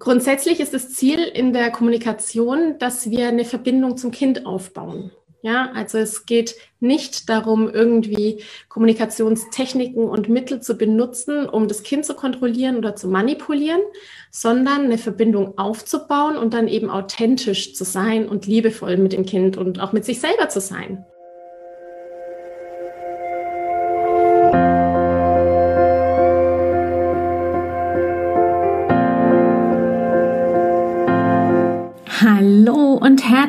Grundsätzlich ist das Ziel in der Kommunikation, dass wir eine Verbindung zum Kind aufbauen. Ja, also es geht nicht darum, irgendwie Kommunikationstechniken und Mittel zu benutzen, um das Kind zu kontrollieren oder zu manipulieren, sondern eine Verbindung aufzubauen und dann eben authentisch zu sein und liebevoll mit dem Kind und auch mit sich selber zu sein.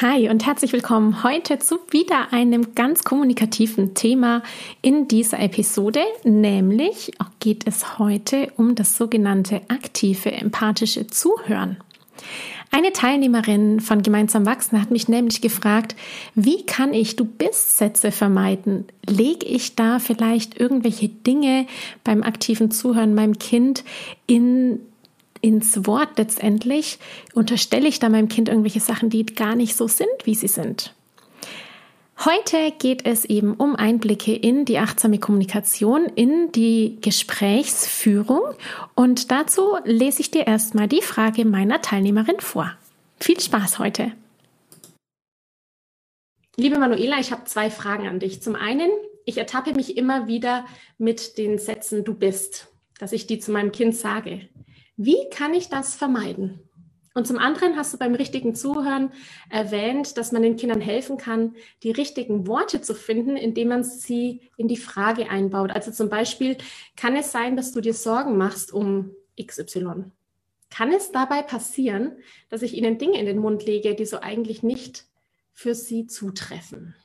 Hi und herzlich willkommen heute zu wieder einem ganz kommunikativen Thema in dieser Episode, nämlich geht es heute um das sogenannte aktive empathische Zuhören. Eine Teilnehmerin von Gemeinsam Wachsen hat mich nämlich gefragt, wie kann ich Du bist Sätze vermeiden? Lege ich da vielleicht irgendwelche Dinge beim aktiven Zuhören meinem Kind in ins Wort letztendlich, unterstelle ich da meinem Kind irgendwelche Sachen, die gar nicht so sind, wie sie sind. Heute geht es eben um Einblicke in die achtsame Kommunikation, in die Gesprächsführung und dazu lese ich dir erstmal die Frage meiner Teilnehmerin vor. Viel Spaß heute! Liebe Manuela, ich habe zwei Fragen an dich. Zum einen, ich ertappe mich immer wieder mit den Sätzen du bist, dass ich die zu meinem Kind sage. Wie kann ich das vermeiden? Und zum anderen hast du beim richtigen Zuhören erwähnt, dass man den Kindern helfen kann, die richtigen Worte zu finden, indem man sie in die Frage einbaut. Also zum Beispiel, kann es sein, dass du dir Sorgen machst um XY? Kann es dabei passieren, dass ich ihnen Dinge in den Mund lege, die so eigentlich nicht für sie zutreffen?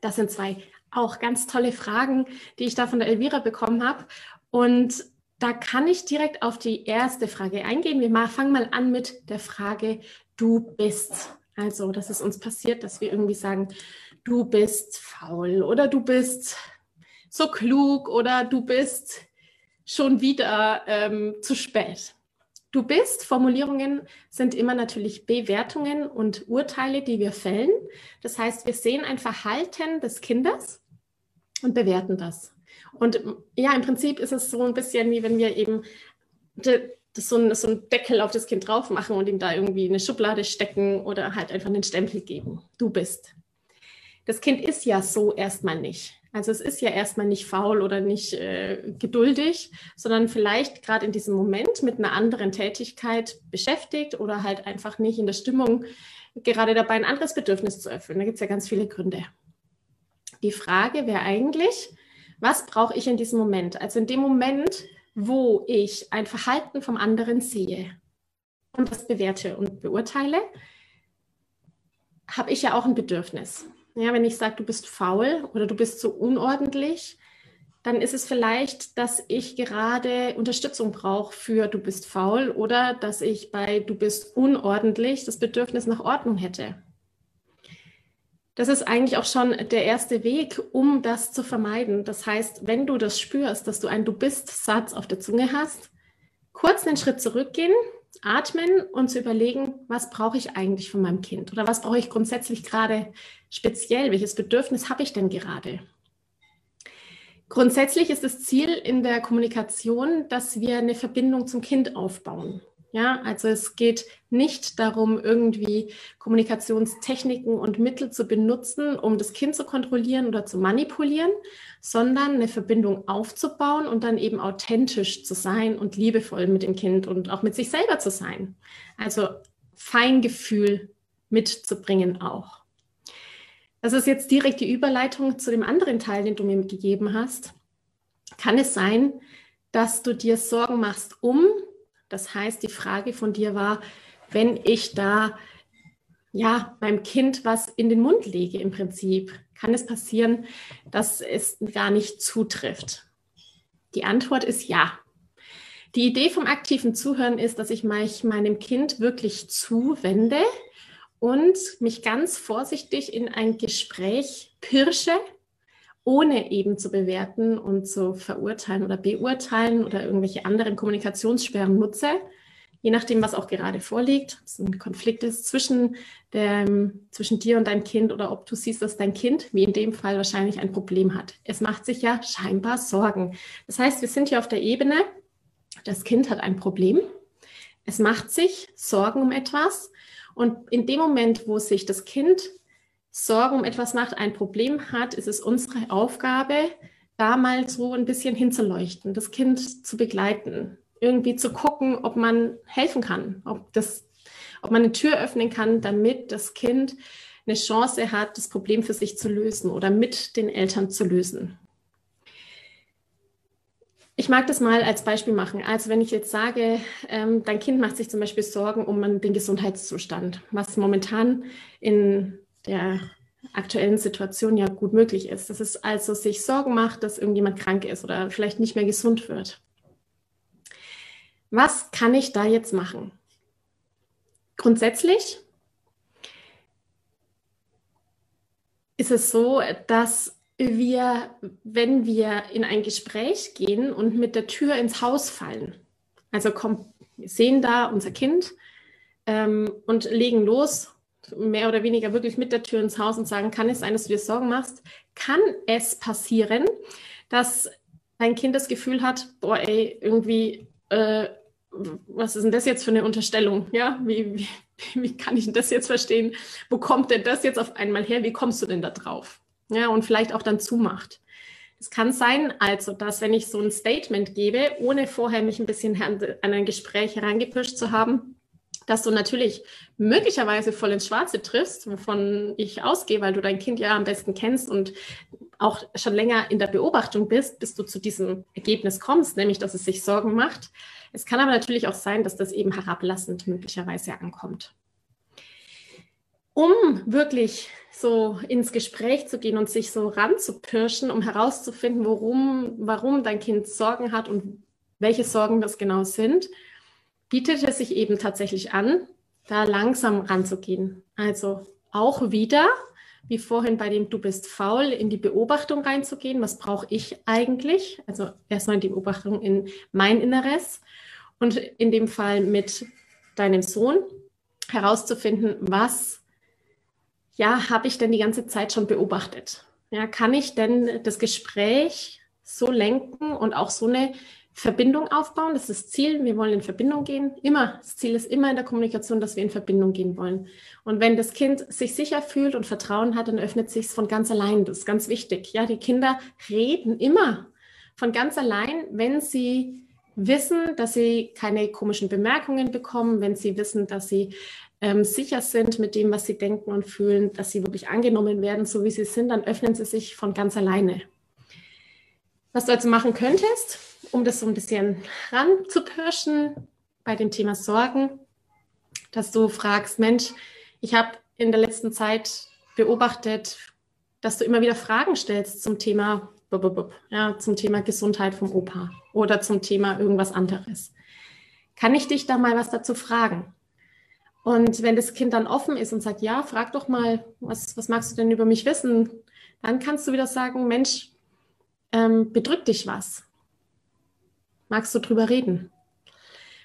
Das sind zwei auch ganz tolle Fragen, die ich da von der Elvira bekommen habe. Und da kann ich direkt auf die erste Frage eingehen. Wir fangen mal an mit der Frage, du bist. Also, dass es uns passiert, dass wir irgendwie sagen, du bist faul oder du bist so klug oder du bist schon wieder ähm, zu spät. Du bist, Formulierungen sind immer natürlich Bewertungen und Urteile, die wir fällen. Das heißt, wir sehen ein Verhalten des Kindes und bewerten das. Und ja, im Prinzip ist es so ein bisschen wie wenn wir eben das so, ein, so einen Deckel auf das Kind drauf machen und ihm da irgendwie eine Schublade stecken oder halt einfach einen Stempel geben. Du bist. Das Kind ist ja so erstmal nicht. Also es ist ja erstmal nicht faul oder nicht äh, geduldig, sondern vielleicht gerade in diesem Moment mit einer anderen Tätigkeit beschäftigt oder halt einfach nicht in der Stimmung gerade dabei, ein anderes Bedürfnis zu erfüllen. Da gibt es ja ganz viele Gründe. Die Frage wäre eigentlich, was brauche ich in diesem Moment? Also in dem Moment, wo ich ein Verhalten vom anderen sehe und das bewerte und beurteile, habe ich ja auch ein Bedürfnis. Ja, wenn ich sage, du bist faul oder du bist so unordentlich, dann ist es vielleicht, dass ich gerade Unterstützung brauche für du bist faul oder dass ich bei du bist unordentlich das Bedürfnis nach Ordnung hätte. Das ist eigentlich auch schon der erste Weg, um das zu vermeiden. Das heißt, wenn du das spürst, dass du einen Du bist-Satz auf der Zunge hast, kurz einen Schritt zurückgehen, atmen und zu überlegen, was brauche ich eigentlich von meinem Kind oder was brauche ich grundsätzlich gerade speziell, welches Bedürfnis habe ich denn gerade? Grundsätzlich ist das Ziel in der Kommunikation, dass wir eine Verbindung zum Kind aufbauen. Ja, also es geht nicht darum, irgendwie Kommunikationstechniken und Mittel zu benutzen, um das Kind zu kontrollieren oder zu manipulieren, sondern eine Verbindung aufzubauen und dann eben authentisch zu sein und liebevoll mit dem Kind und auch mit sich selber zu sein. Also Feingefühl mitzubringen auch. Das ist jetzt direkt die Überleitung zu dem anderen Teil, den du mir gegeben hast. Kann es sein, dass du dir Sorgen machst um das heißt, die Frage von dir war, wenn ich da ja meinem Kind was in den Mund lege im Prinzip? Kann es passieren, dass es gar nicht zutrifft? Die Antwort ist ja. Die Idee vom aktiven Zuhören ist, dass ich mich meinem Kind wirklich zuwende und mich ganz vorsichtig in ein Gespräch pirsche, ohne eben zu bewerten und zu verurteilen oder beurteilen oder irgendwelche anderen Kommunikationssperren nutze, je nachdem, was auch gerade vorliegt, ob es ein Konflikt ist zwischen, dem, zwischen dir und deinem Kind oder ob du siehst, dass dein Kind, wie in dem Fall, wahrscheinlich ein Problem hat. Es macht sich ja scheinbar Sorgen. Das heißt, wir sind hier auf der Ebene, das Kind hat ein Problem, es macht sich Sorgen um etwas und in dem Moment, wo sich das Kind Sorgen um etwas macht, ein Problem hat, ist es unsere Aufgabe, da mal so ein bisschen hinzuleuchten, das Kind zu begleiten, irgendwie zu gucken, ob man helfen kann, ob, das, ob man eine Tür öffnen kann, damit das Kind eine Chance hat, das Problem für sich zu lösen oder mit den Eltern zu lösen. Ich mag das mal als Beispiel machen. Also wenn ich jetzt sage, ähm, dein Kind macht sich zum Beispiel Sorgen um den Gesundheitszustand, was momentan in der aktuellen Situation ja gut möglich ist. Dass es also sich Sorgen macht, dass irgendjemand krank ist oder vielleicht nicht mehr gesund wird. Was kann ich da jetzt machen? Grundsätzlich ist es so, dass wir, wenn wir in ein Gespräch gehen und mit der Tür ins Haus fallen, also komm, sehen da unser Kind ähm, und legen los, mehr oder weniger wirklich mit der Tür ins Haus und sagen, kann es sein, dass du dir Sorgen machst? Kann es passieren, dass dein Kind das Gefühl hat, boah, ey, irgendwie, äh, was ist denn das jetzt für eine Unterstellung? Ja, wie, wie, wie kann ich denn das jetzt verstehen? Wo kommt denn das jetzt auf einmal her? Wie kommst du denn da drauf? ja, und vielleicht auch dann zumacht. Es kann sein, also, dass wenn ich so ein Statement gebe, ohne vorher mich ein bisschen an ein Gespräch herangepischt zu haben, dass du natürlich möglicherweise voll ins Schwarze triffst, wovon ich ausgehe, weil du dein Kind ja am besten kennst und auch schon länger in der Beobachtung bist, bis du zu diesem Ergebnis kommst, nämlich dass es sich Sorgen macht. Es kann aber natürlich auch sein, dass das eben herablassend möglicherweise ankommt. Um wirklich so ins Gespräch zu gehen und sich so ranzupirschen, um herauszufinden, worum, warum dein Kind Sorgen hat und welche Sorgen das genau sind, bietet es sich eben tatsächlich an, da langsam ranzugehen. Also auch wieder, wie vorhin bei dem Du bist faul, in die Beobachtung reinzugehen. Was brauche ich eigentlich? Also erstmal in die Beobachtung in mein Inneres und in dem Fall mit deinem Sohn herauszufinden, was ja, habe ich denn die ganze Zeit schon beobachtet? Ja, kann ich denn das Gespräch so lenken und auch so eine Verbindung aufbauen? Das ist das Ziel. Wir wollen in Verbindung gehen. Immer. Das Ziel ist immer in der Kommunikation, dass wir in Verbindung gehen wollen. Und wenn das Kind sich sicher fühlt und Vertrauen hat, dann öffnet sich es von ganz allein. Das ist ganz wichtig. Ja, die Kinder reden immer von ganz allein, wenn sie wissen, dass sie keine komischen Bemerkungen bekommen, wenn sie wissen, dass sie ähm, sicher sind mit dem, was sie denken und fühlen, dass sie wirklich angenommen werden, so wie sie sind, dann öffnen sie sich von ganz alleine. Was du also machen könntest, um das so ein bisschen ranzupirschen bei dem Thema Sorgen, dass du fragst, Mensch, ich habe in der letzten Zeit beobachtet, dass du immer wieder Fragen stellst zum Thema, ja, zum Thema Gesundheit vom Opa oder zum Thema irgendwas anderes. Kann ich dich da mal was dazu fragen? Und wenn das Kind dann offen ist und sagt, ja, frag doch mal, was, was magst du denn über mich wissen? Dann kannst du wieder sagen, Mensch, ähm, bedrückt dich was? Magst du drüber reden?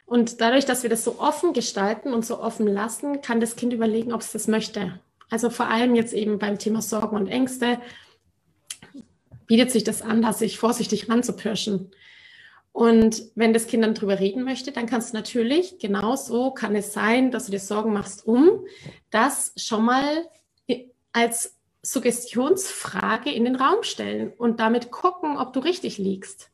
Und dadurch, dass wir das so offen gestalten und so offen lassen, kann das Kind überlegen, ob es das möchte. Also vor allem jetzt eben beim Thema Sorgen und Ängste bietet sich das an, da sich vorsichtig ranzupirschen. Und wenn das Kind dann drüber reden möchte, dann kannst du natürlich, genauso kann es sein, dass du dir Sorgen machst um, das schon mal als Suggestionsfrage in den Raum stellen und damit gucken, ob du richtig liegst.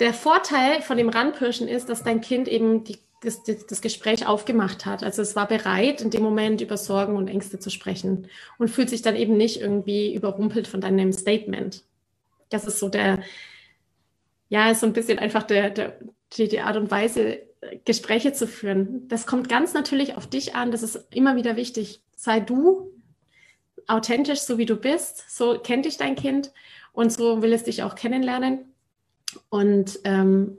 Der Vorteil von dem Ranpirschen ist, dass dein Kind eben die, das, das Gespräch aufgemacht hat. Also es war bereit, in dem Moment über Sorgen und Ängste zu sprechen und fühlt sich dann eben nicht irgendwie überrumpelt von deinem Statement. Das ist so der, ja, ist so ein bisschen einfach der, der, die, die Art und Weise, Gespräche zu führen. Das kommt ganz natürlich auf dich an. Das ist immer wieder wichtig. Sei du authentisch, so wie du bist. So kennt dich dein Kind und so will es dich auch kennenlernen. Und ähm,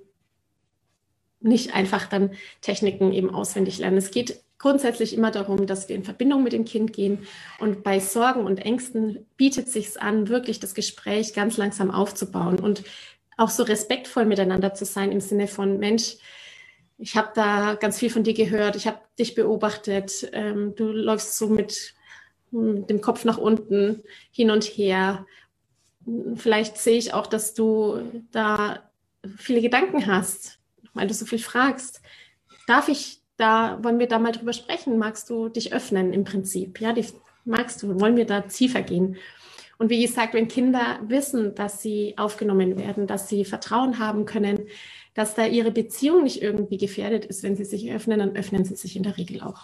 nicht einfach dann Techniken eben auswendig lernen. Es geht grundsätzlich immer darum, dass wir in Verbindung mit dem Kind gehen. Und bei Sorgen und Ängsten bietet sich an, wirklich das Gespräch ganz langsam aufzubauen und auch so respektvoll miteinander zu sein im Sinne von Mensch, ich habe da ganz viel von dir gehört, ich habe dich beobachtet, ähm, du läufst so mit, mit dem Kopf nach unten hin und her. Vielleicht sehe ich auch, dass du da viele Gedanken hast, weil du so viel fragst. Darf ich da, wollen wir da mal drüber sprechen? Magst du dich öffnen im Prinzip? Ja, die, magst du, wollen wir da tiefer gehen? Und wie gesagt, wenn Kinder wissen, dass sie aufgenommen werden, dass sie Vertrauen haben können, dass da ihre Beziehung nicht irgendwie gefährdet ist, wenn sie sich öffnen, dann öffnen sie sich in der Regel auch.